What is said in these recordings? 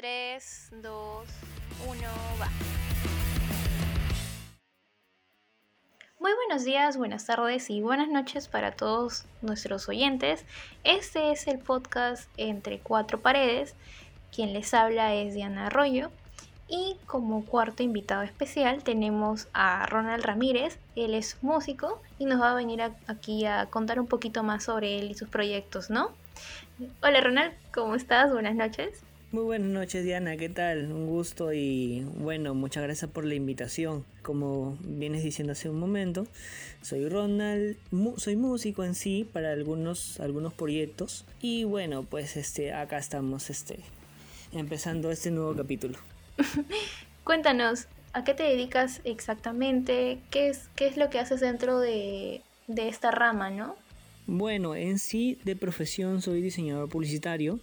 3, 2, 1, va. Muy buenos días, buenas tardes y buenas noches para todos nuestros oyentes. Este es el podcast Entre Cuatro Paredes. Quien les habla es Diana Arroyo. Y como cuarto invitado especial tenemos a Ronald Ramírez. Él es músico y nos va a venir aquí a contar un poquito más sobre él y sus proyectos, ¿no? Hola Ronald, ¿cómo estás? Buenas noches. Muy buenas noches Diana, ¿qué tal? Un gusto y bueno, muchas gracias por la invitación. Como vienes diciendo hace un momento, soy Ronald, soy músico en sí para algunos, algunos proyectos y bueno, pues este, acá estamos este, empezando este nuevo capítulo. Cuéntanos, ¿a qué te dedicas exactamente? ¿Qué es, qué es lo que haces dentro de, de esta rama, no? Bueno, en sí de profesión soy diseñador publicitario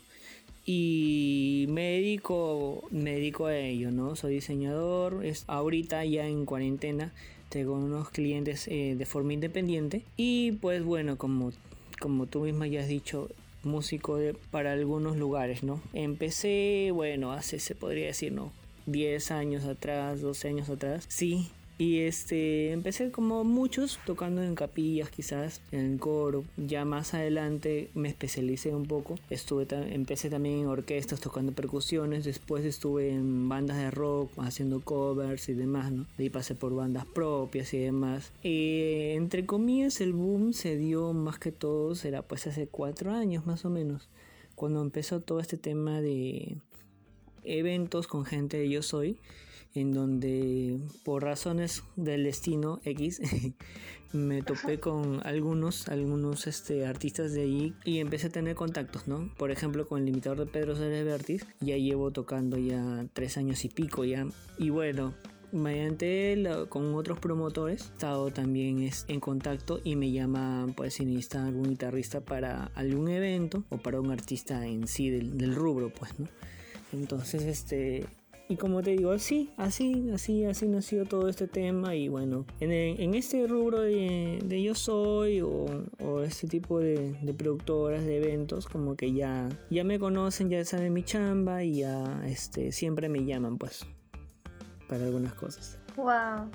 y me dedico, me dedico a ello, ¿no? Soy diseñador, es, ahorita ya en cuarentena tengo unos clientes eh, de forma independiente y pues bueno, como, como tú misma ya has dicho, músico para algunos lugares, ¿no? Empecé, bueno, hace, se podría decir, ¿no? 10 años atrás, 12 años atrás, sí, y este, empecé como muchos tocando en capillas quizás, en coro. Ya más adelante me especialicé un poco. Estuve empecé también en orquestas tocando percusiones. Después estuve en bandas de rock haciendo covers y demás, ¿no? Ahí pasé por bandas propias y demás. Eh, entre comillas el boom se dio más que todo, será pues hace cuatro años más o menos. Cuando empezó todo este tema de eventos con gente de Yo Soy en donde por razones del destino X me topé con algunos algunos este artistas de allí y empecé a tener contactos no por ejemplo con el limitador de Pedro Ceres Vertis ya llevo tocando ya tres años y pico ya. Y bueno mediante él con otros promotores he estado también en contacto y me llama pues si necesita algún guitarrista para algún evento o para un artista en sí del, del rubro pues no entonces este y como te digo, así, así, así, así nació todo este tema. Y bueno, en, este rubro de, Yo Soy o, o este tipo de, productoras de eventos, como que ya, ya me conocen, ya saben mi chamba y ya este, siempre me llaman, pues, para algunas cosas. Wow.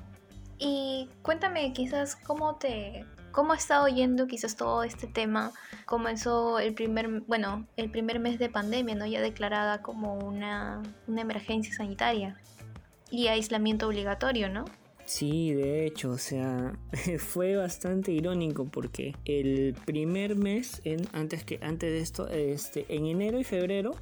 Y cuéntame quizás cómo te, ¿Cómo ha estado yendo quizás todo este tema? Comenzó el primer, bueno, el primer mes de pandemia, ¿no? Ya declarada como una, emergencia sanitaria y aislamiento obligatorio, ¿no? Sí, de hecho, o sea, fue bastante irónico porque el primer mes, antes, que, antes de esto, este, en enero y febrero,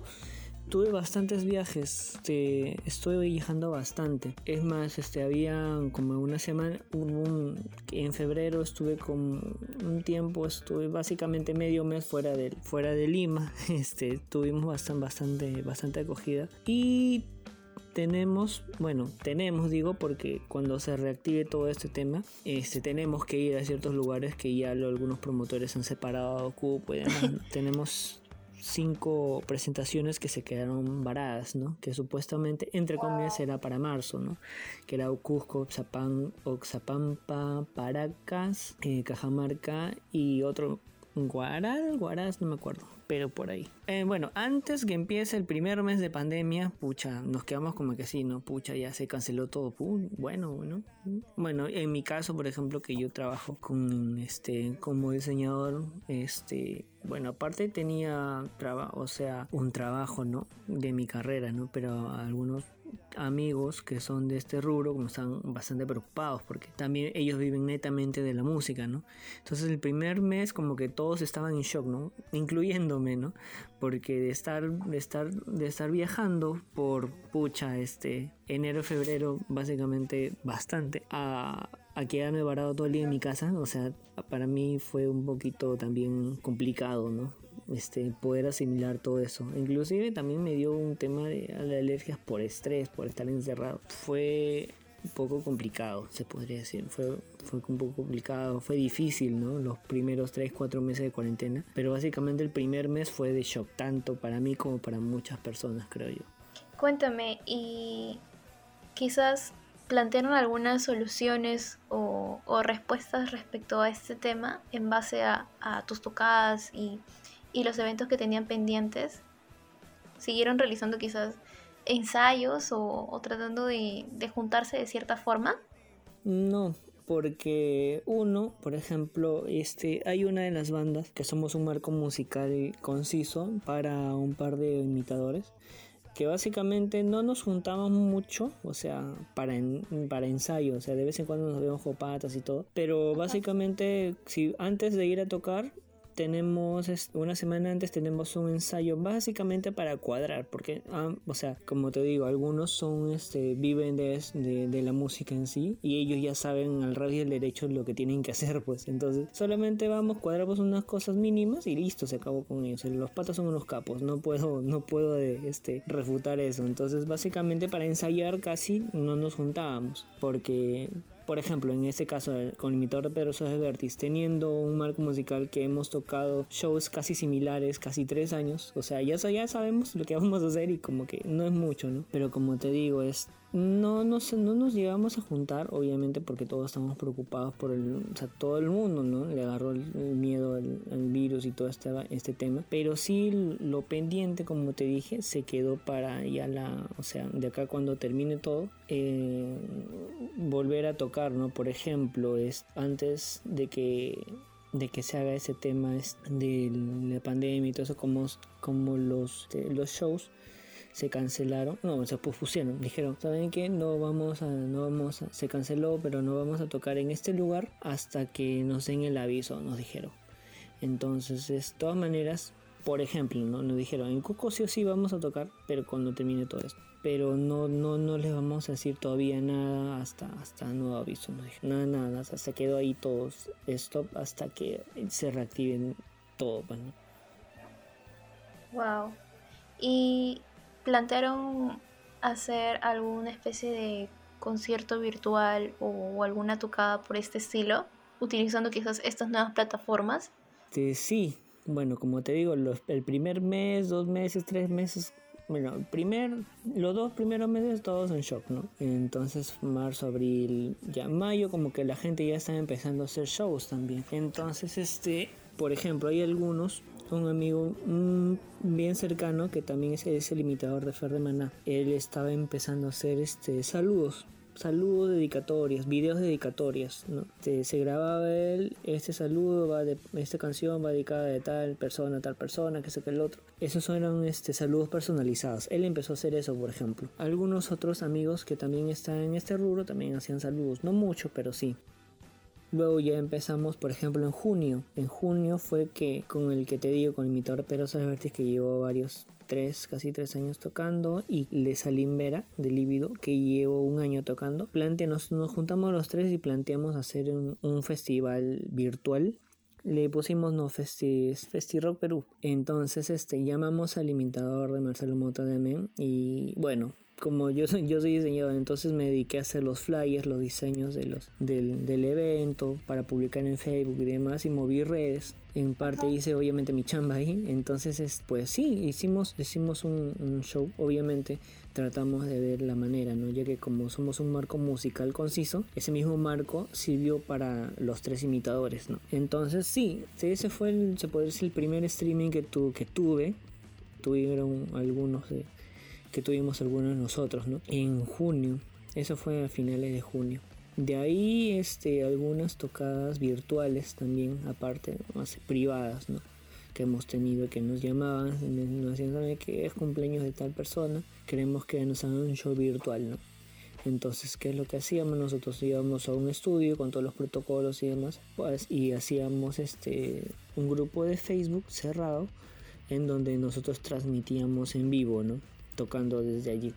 tuve bastantes viajes, este, estoy viajando bastante. Es más, este, había como una semana, un, en febrero estuve con un tiempo, estuve básicamente medio mes fuera de, fuera de Lima, este, tuvimos bastante, bastante, bastante acogida. Y tenemos, bueno, tenemos digo porque cuando se reactive todo este tema, este tenemos que ir a ciertos lugares que ya algunos promotores han separado cupo y demás. tenemos cinco presentaciones que se quedaron varadas, ¿no? Que supuestamente, entre comillas, era para marzo, ¿no? Que era Cusco, Oxapampa, Paracas, eh, Cajamarca y otro Guaral, Guaraz, no me acuerdo pero por ahí. Eh, bueno, antes que empiece el primer mes de pandemia, pucha, nos quedamos como que sí, ¿no? Pucha, ya se canceló todo. bueno, bueno. Bueno, en mi caso, por ejemplo, que yo trabajo con este como diseñador, este, bueno, aparte tenía trabajo, o sea, un trabajo, ¿no? De mi carrera, ¿no? Pero algunos amigos que son de este rubro como están bastante preocupados porque también ellos viven netamente de la música, ¿no? Entonces el primer mes como que todos estaban en shock, ¿no? Incluyéndome, ¿no? Porque de estar de estar de estar viajando por pucha este enero febrero básicamente bastante a a quedarme varado todo el día en mi casa, o sea, para mí fue un poquito también complicado, ¿no? Este, poder asimilar todo eso. Inclusive también me dio un tema de, alergias por estrés, por estar encerrado. Fue un poco complicado, se podría decir. Fue, fue un poco complicado, fue difícil, ¿no? Los primeros 3, 4 meses de cuarentena. Pero básicamente el primer mes fue de shock, tanto para mí como para muchas personas, creo yo. Cuéntame, y quizás plantearon algunas soluciones o, respuestas respecto a este tema en base a tus tocadas y y los eventos que tenían pendientes, siguieron realizando quizás ensayos o, tratando de, de juntarse de cierta forma? No, porque uno, por ejemplo, este, hay una de las bandas que somos un marco musical conciso para un par de imitadores que básicamente no nos juntamos mucho, o sea, para, para ensayo, o sea, de vez en cuando nos vemos copatas y todo, pero básicamente si antes de ir a tocar tenemos una semana antes tenemos un ensayo básicamente para cuadrar porque ah, o sea como te digo algunos son este viven de, de, la música en sí y ellos ya saben al revés y al derecho lo que tienen que hacer pues. Entonces solamente vamos cuadramos unas cosas mínimas y listo se acabó con ellos. Los patas son unos capos no puedo no puedo este refutar eso. Entonces básicamente para ensayar casi no nos juntábamos porque por ejemplo, en este caso con el imitador de Pedro Sosa Vertis, teniendo un marco musical que hemos tocado shows casi similares, casi tres años, o sea, ya, ya sabemos lo que vamos a hacer y como que no es mucho, ¿no? Pero como te digo, es no nos, no nos llegamos a juntar, obviamente, porque todos estamos preocupados por el, o sea, todo el mundo, ¿no? Le agarró el, miedo al, virus y todo este, este tema. Pero sí, lo pendiente, como te dije, se quedó para ya la, o sea, de acá cuando termine todo, eh, volver a tocar, ¿no? Por ejemplo, es antes de que de que se haga ese tema de la pandemia y todo eso como, como los, los shows se cancelaron, no, se pospusieron, dijeron, ¿saben qué? No vamos a, no vamos a, se canceló, pero no vamos a tocar en este lugar hasta que nos den el aviso, nos dijeron. Entonces, de todas maneras, por ejemplo, ¿no? nos dijeron, en Cuco sí o sí vamos a tocar, pero cuando termine todo esto. Pero no, no, no les vamos a decir todavía nada hasta, hasta nuevo aviso. Nos dijeron, nada, nada, hasta quedó ahí todos stop hasta que se reactiven todo. Bueno. Pues, wow. Y plantearon hacer alguna especie de concierto virtual o, alguna tocada por este estilo, utilizando quizás estas nuevas plataformas? sí, bueno, como te digo, el primer mes, dos meses, tres meses, bueno, primer, los dos primeros meses todos en shock, ¿no? Entonces marzo, abril, ya mayo como que la gente ya está empezando a hacer shows también. Entonces, este, por ejemplo, hay algunos un amigo bien cercano que también es, el imitador de Fer de Maná. Él estaba empezando a hacer este saludos saludos dedicatorias, videos dedicatorias, ¿no? Se, grababa él, este saludo va de, esta canción va dedicada de tal persona, tal persona, que sé que el otro. Esos eran este, saludos personalizados. Él empezó a hacer eso, por ejemplo. Algunos otros amigos que también están en este rubro también hacían saludos, no mucho, pero sí. Luego ya empezamos, por ejemplo, en junio. En junio fue que con el que te digo, con el imitador Pedro Salvertis, que llevó varios, tres, casi tres años tocando, y Le Salim Vera, de Líbido, que llevó un año tocando. Planteamos, nos juntamos los tres y planteamos hacer un, festival virtual le pusimos no Festi Rock Perú. Entonces este llamamos al imitador de Marcelo Mota de Men y bueno, como yo soy, yo soy diseñador, entonces me dediqué a hacer los flyers, los diseños de los, del, del evento para publicar en Facebook y demás y moví redes. En parte hice obviamente mi chamba ahí. Entonces, pues sí, hicimos, hicimos un, show, obviamente tratamos de ver la manera, ¿no? Ya que como somos un marco musical conciso, ese mismo marco sirvió para los tres imitadores, ¿no? Entonces sí, ese fue el, se puede decir el primer streaming que, tu, que tuve. Tuvieron algunos de que tuvimos algunos nosotros, ¿no? En junio, eso fue a finales de junio. De ahí este, algunas tocadas virtuales también, aparte, más privadas, ¿no? Que hemos tenido, que nos llamaban, nos decían, que es cumpleaños de tal persona? Queremos que nos hagan un show virtual, ¿no? Entonces, ¿qué es lo que hacíamos? Nosotros íbamos a un estudio con todos los protocolos y demás, pues, y hacíamos este, un grupo de Facebook cerrado en donde nosotros transmitíamos en vivo, ¿no? Tocando desde allí.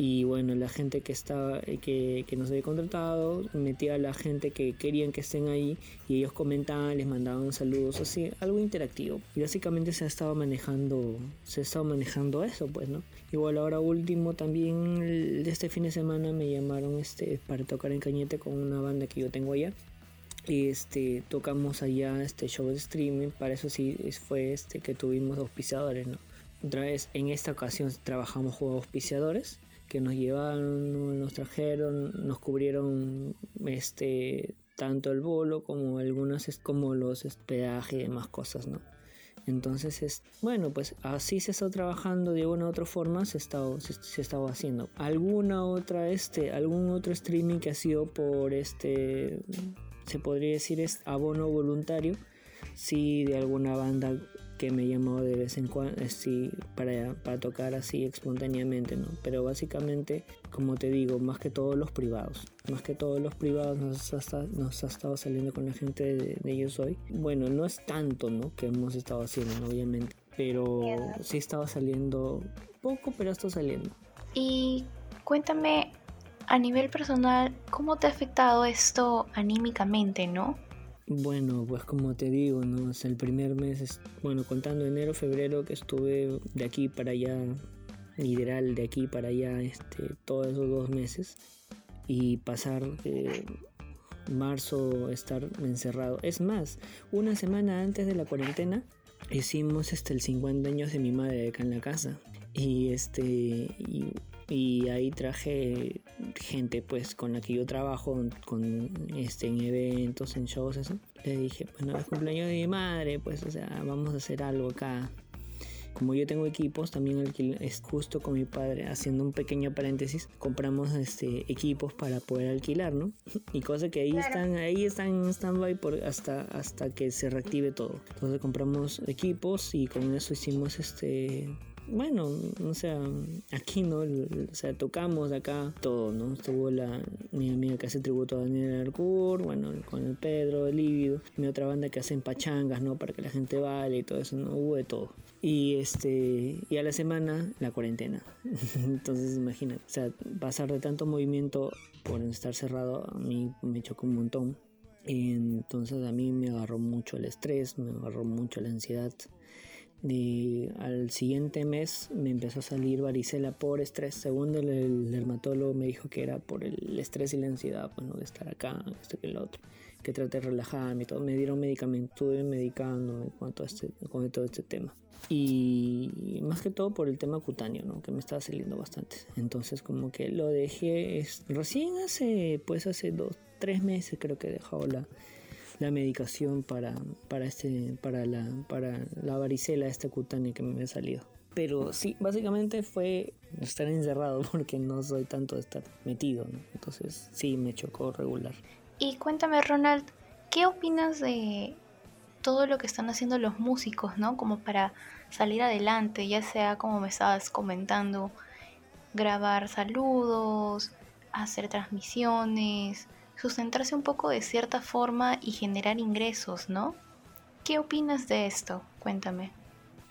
Y bueno, la gente que estaba, que, que nos había contratado, metía a la gente que querían que estén ahí y ellos comentaban, les mandaban saludos, así, algo interactivo. Y básicamente se ha estado manejando, se ha manejando eso, pues, ¿no? Igual ahora último también este fin de semana me llamaron este para tocar en Cañete con una banda que yo tengo allá. Este tocamos allá este show de streaming, para eso sí fue este que tuvimos auspiciadores, ¿no? Otra vez, en esta ocasión trabajamos juegos auspiciadores que nos llevaron, nos trajeron, nos cubrieron este tanto el bolo como algunas como los hospedaje y demás cosas, ¿no? Entonces, es, bueno, pues así se está trabajando de una u otra forma, se está, se, estaba haciendo. Alguna otra, este, algún otro streaming que ha sido por este, se podría decir es abono voluntario, sí de alguna banda que me llamó de vez en cuando sí, para, para tocar así espontáneamente, ¿no? Pero básicamente, como te digo, más que todos los privados. Más que todos los privados nos ha, nos ha estado saliendo con la gente de, de ellos hoy. Bueno, no es tanto, ¿no? Que hemos estado haciendo, obviamente. Pero sí estaba saliendo poco, pero está saliendo. Y cuéntame, a nivel personal, ¿cómo te ha afectado esto anímicamente, no? Bueno, pues como te digo, ¿no? el primer mes, bueno, contando enero, febrero que estuve de aquí para allá, literal de aquí para allá, este, todos esos dos meses y pasar eh, marzo estar encerrado. Es más, una semana antes de la cuarentena hicimos este el 50 años de mi madre acá en la casa y este y ahí traje gente pues con la que yo trabajo con este en eventos en shows eso le dije bueno es cumpleaños de mi madre pues o sea vamos a hacer algo acá como yo tengo equipos también es justo con mi padre haciendo un pequeño paréntesis compramos este equipos para poder alquilar no y cosa que ahí están ahí están en standby por hasta hasta que se reactive todo. Entonces compramos equipos y con eso hicimos este bueno, o sea, aquí, ¿no? O sea, tocamos acá todo, ¿no? Estuvo la, mi amiga que hace tributo a Daniel Arcour, bueno, con el Pedro, el Lívido, mi otra banda que hacen pachangas, ¿no? Para que la gente vale y todo eso, ¿no? Hubo de todo. Y este, y a la semana, la cuarentena. Entonces, imagínate, o sea, pasar de tanto movimiento por estar cerrado, a mí me chocó un montón. Entonces a mí me agarró mucho el estrés, me agarró mucho la ansiedad y al siguiente mes me empezó a salir varicela por estrés. Según el, dermatólogo me dijo que era por el estrés y la ansiedad, bueno, de estar acá, esto que el otro, que traté de relajarme y todo. Me dieron medicamento, estuve medicando en cuanto a este, con todo este tema. Y más que todo por el tema cutáneo, ¿no? Que me estaba saliendo bastante. Entonces como que lo dejé recién hace, pues hace dos, tres meses creo que he dejado la la medicación para, para, este, para, la, para la varicela, esta cutánea que me había salido. Pero sí, básicamente fue estar encerrado porque no soy tanto de estar metido, entonces sí me chocó regular. Y cuéntame Ronald, ¿qué opinas de todo lo que están haciendo los músicos, ¿no? Como para salir adelante, ya sea como me estabas comentando, grabar saludos, hacer transmisiones, sustentarse un poco de cierta forma y generar ingresos, ¿no? ¿Qué opinas de esto? Cuéntame.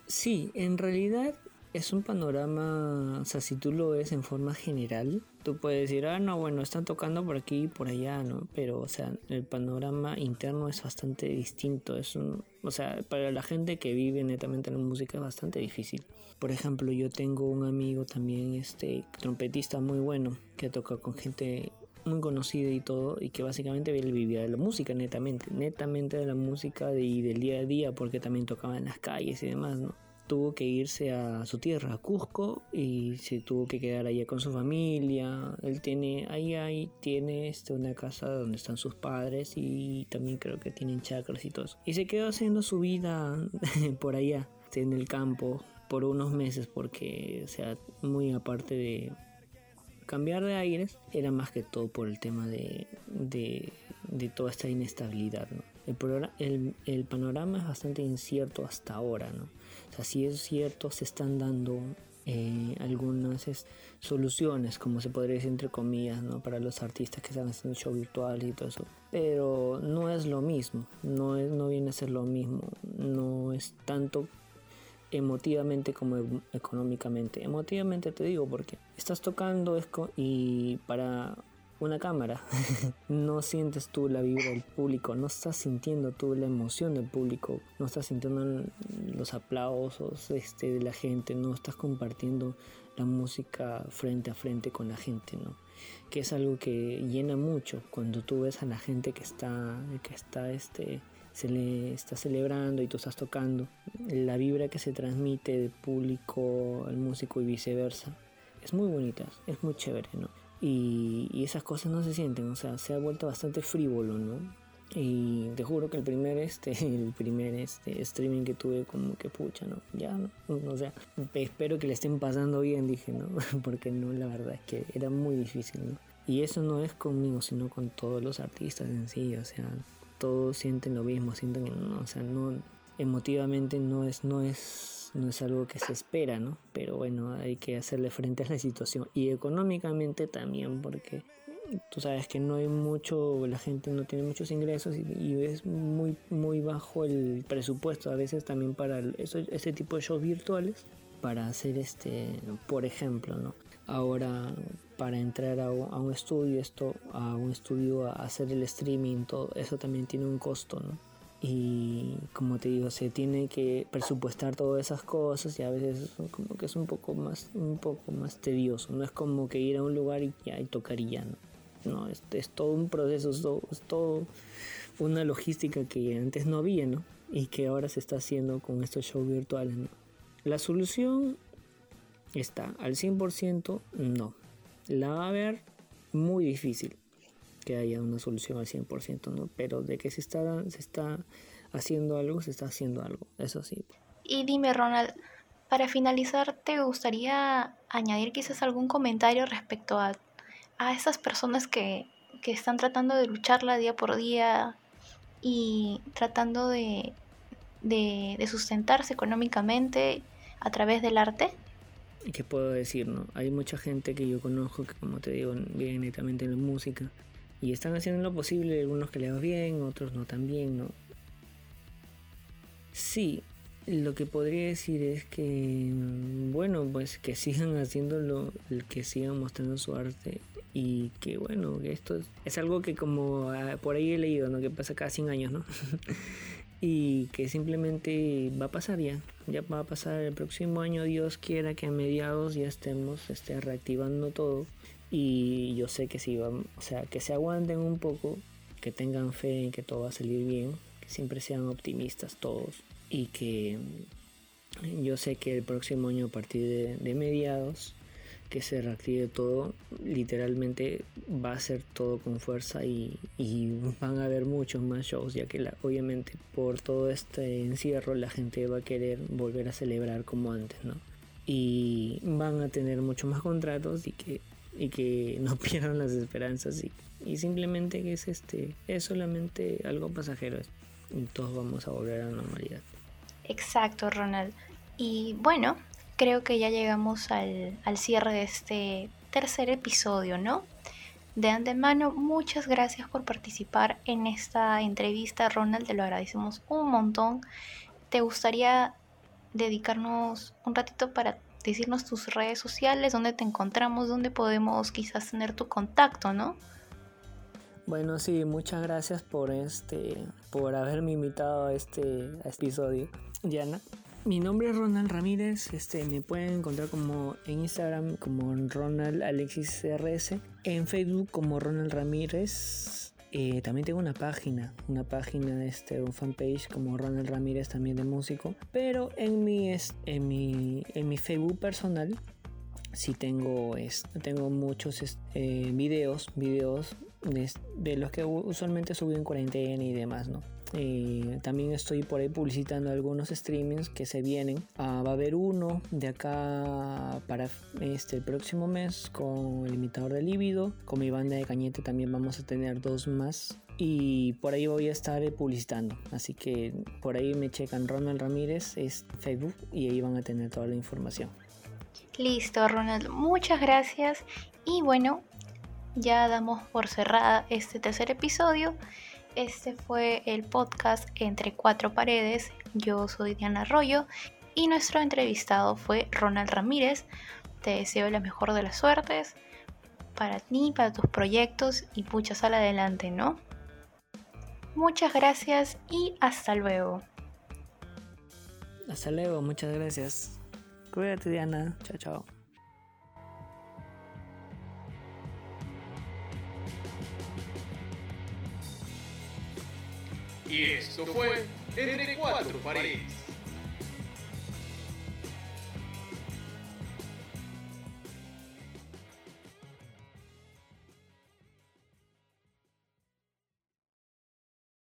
Sí, en realidad es un panorama, o sea, si tú lo ves en forma general, tú puedes decir, ah, no, bueno, están tocando por aquí y por allá, ¿no? Pero, o sea, el panorama interno es bastante distinto, es un, o sea, para la gente que vive netamente en la música es bastante difícil. Por ejemplo, yo tengo un amigo también, este, trompetista muy bueno, que toca con gente muy conocida y todo, y que básicamente él vivía de la música netamente, netamente de la música y del día a día, porque también tocaba en las calles y demás, ¿no? Tuvo que irse a su tierra, a Cusco, y se tuvo que quedar allá con su familia. Él tiene, ahí, ahí tiene este, una casa donde están sus padres y también creo que tienen chacras y todo eso. Y se quedó haciendo su vida por allá, en el campo, por unos meses, porque, o sea, muy aparte de, cambiar de aires era más que todo por el tema de, de, toda esta inestabilidad. El, el, panorama es bastante incierto hasta ahora. ¿no? O sea, si es cierto, se están dando eh, algunas soluciones, como se podría decir entre comillas, ¿no? para los artistas que están haciendo show virtual y todo eso. Pero no es lo mismo, no, es, no viene a ser lo mismo, no es tanto emotivamente como em, económicamente. Emotivamente te digo porque estás tocando y para una cámara no sientes tú la vibra del público, no estás sintiendo tú la emoción del público, no estás sintiendo los aplausos este, de la gente, no estás compartiendo la música frente a frente con la gente, ¿no? Que es algo que llena mucho cuando tú ves a la gente que está, que está este, se le está celebrando y tú estás tocando, la vibra que se transmite del público al músico y viceversa, es muy bonita, es muy chévere, ¿no? Y, esas cosas no se sienten, o sea, se ha vuelto bastante frívolo, ¿no? Y te juro que el primer este, el primer este streaming que tuve como que pucha, ¿no? Ya, ¿no? O sea, espero que le estén pasando bien, dije, ¿no? Porque no, la verdad es que era muy difícil, ¿no? Y eso no es conmigo, sino con todos los artistas en sí, o sea, todos sienten lo mismo, sienten que no, o sea, no emotivamente no es no es no es algo que se espera, ¿no? Pero bueno, hay que hacerle frente a la situación y económicamente también porque tú sabes que no hay mucho, la gente no tiene muchos ingresos y, es muy, muy bajo el presupuesto a veces también para eso, ese tipo de shows virtuales para hacer este, por ejemplo, ¿no? Ahora para entrar a, un estudio, esto, a un estudio a hacer el streaming, todo eso también tiene un costo, ¿no? Y como te digo, se tiene que presupuestar todas esas cosas y a veces como que es un poco más, un poco más tedioso. No es como que ir a un lugar y ya y tocar y ya, ¿no? ¿no? Es, es todo un proceso, es todo, una logística que antes no había, ¿no? Y que ahora se está haciendo con estos shows virtuales, ¿no? La solución está al 100%, no. La va a haber muy difícil que haya una solución al 100%, ¿no? Pero de que se está, se está haciendo algo, se está haciendo algo, eso sí. Y dime, Ronald, para finalizar, ¿te gustaría añadir quizás algún comentario respecto a a esas personas que, están tratando de lucharla día por día y tratando de, de, sustentarse económicamente a través del arte? ¿Y qué puedo decir? no Hay mucha gente que yo conozco que, como te digo, viene netamente en la música y están haciendo lo posible, algunos que le va bien, otros no tan bien, ¿no? Sí, lo que podría decir es que, bueno, pues que sigan haciéndolo, que sigan mostrando su arte y que bueno, esto es, algo que como ah, por ahí he leído, ¿no? Que pasa cada 100 años, ¿no? y que simplemente va a pasar ya, ya va a pasar el próximo año, Dios quiera que a mediados ya estemos este, reactivando todo. Y yo sé que si van, o sea, que se aguanten un poco, que tengan fe en que todo va a salir bien, que siempre sean optimistas todos y que yo sé que el próximo año a partir de mediados que se reactive todo, literalmente va a ser todo con fuerza y, van a haber muchos más shows, ya que obviamente por todo este encierro la gente va a querer volver a celebrar como antes, ¿no? Y van a tener muchos más contratos y que, y que no pierdan las esperanzas y, simplemente que es este, es solamente algo pasajero y todos vamos a volver a la normalidad. Exacto, Ronald. Y bueno, creo que ya llegamos al, cierre de este tercer episodio, ¿no? De antemano, muchas gracias por participar en esta entrevista, Ronald, te lo agradecemos un montón. ¿Te gustaría dedicarnos un ratito para decirnos tus redes sociales, dónde te encontramos, dónde podemos quizás tener tu contacto, ¿no? Bueno, sí, muchas gracias por este por haberme invitado a este episodio, Diana. Mi nombre es Ronald Ramírez, este, me pueden encontrar como en Instagram como Ronald Alexis RS, en Facebook como Ronald Ramírez. Eh, también tengo una página, una página, este, un fanpage como Ronald Ramírez también de músico. Pero en mi, en mi, en mi Facebook personal sí tengo, tengo muchos eh, videos, videos de, de, los que usualmente subí en cuarentena y demás, ¿no? Eh, también estoy por ahí publicitando algunos streamings que se vienen. Ah, va a haber uno de acá para este el próximo mes con el imitador de líbido. Con mi banda de cañete también vamos a tener dos más. Y por ahí voy a estar publicitando. Así que por ahí me checan Ronald Ramírez, es Facebook, y ahí van a tener toda la información. Listo, Ronald. Muchas gracias. Y bueno, ya damos por cerrada este tercer episodio. Este fue el podcast Entre Cuatro Paredes. Yo soy Diana Arroyo y nuestro entrevistado fue Ronald Ramírez. Te deseo la mejor de las suertes para ti, para tus proyectos y pucha, sal adelante, ¿no? Muchas gracias y hasta luego. Hasta luego, muchas gracias. Cuídate, Diana. Chao, chao. Y esto fue Entre Cuatro Paredes.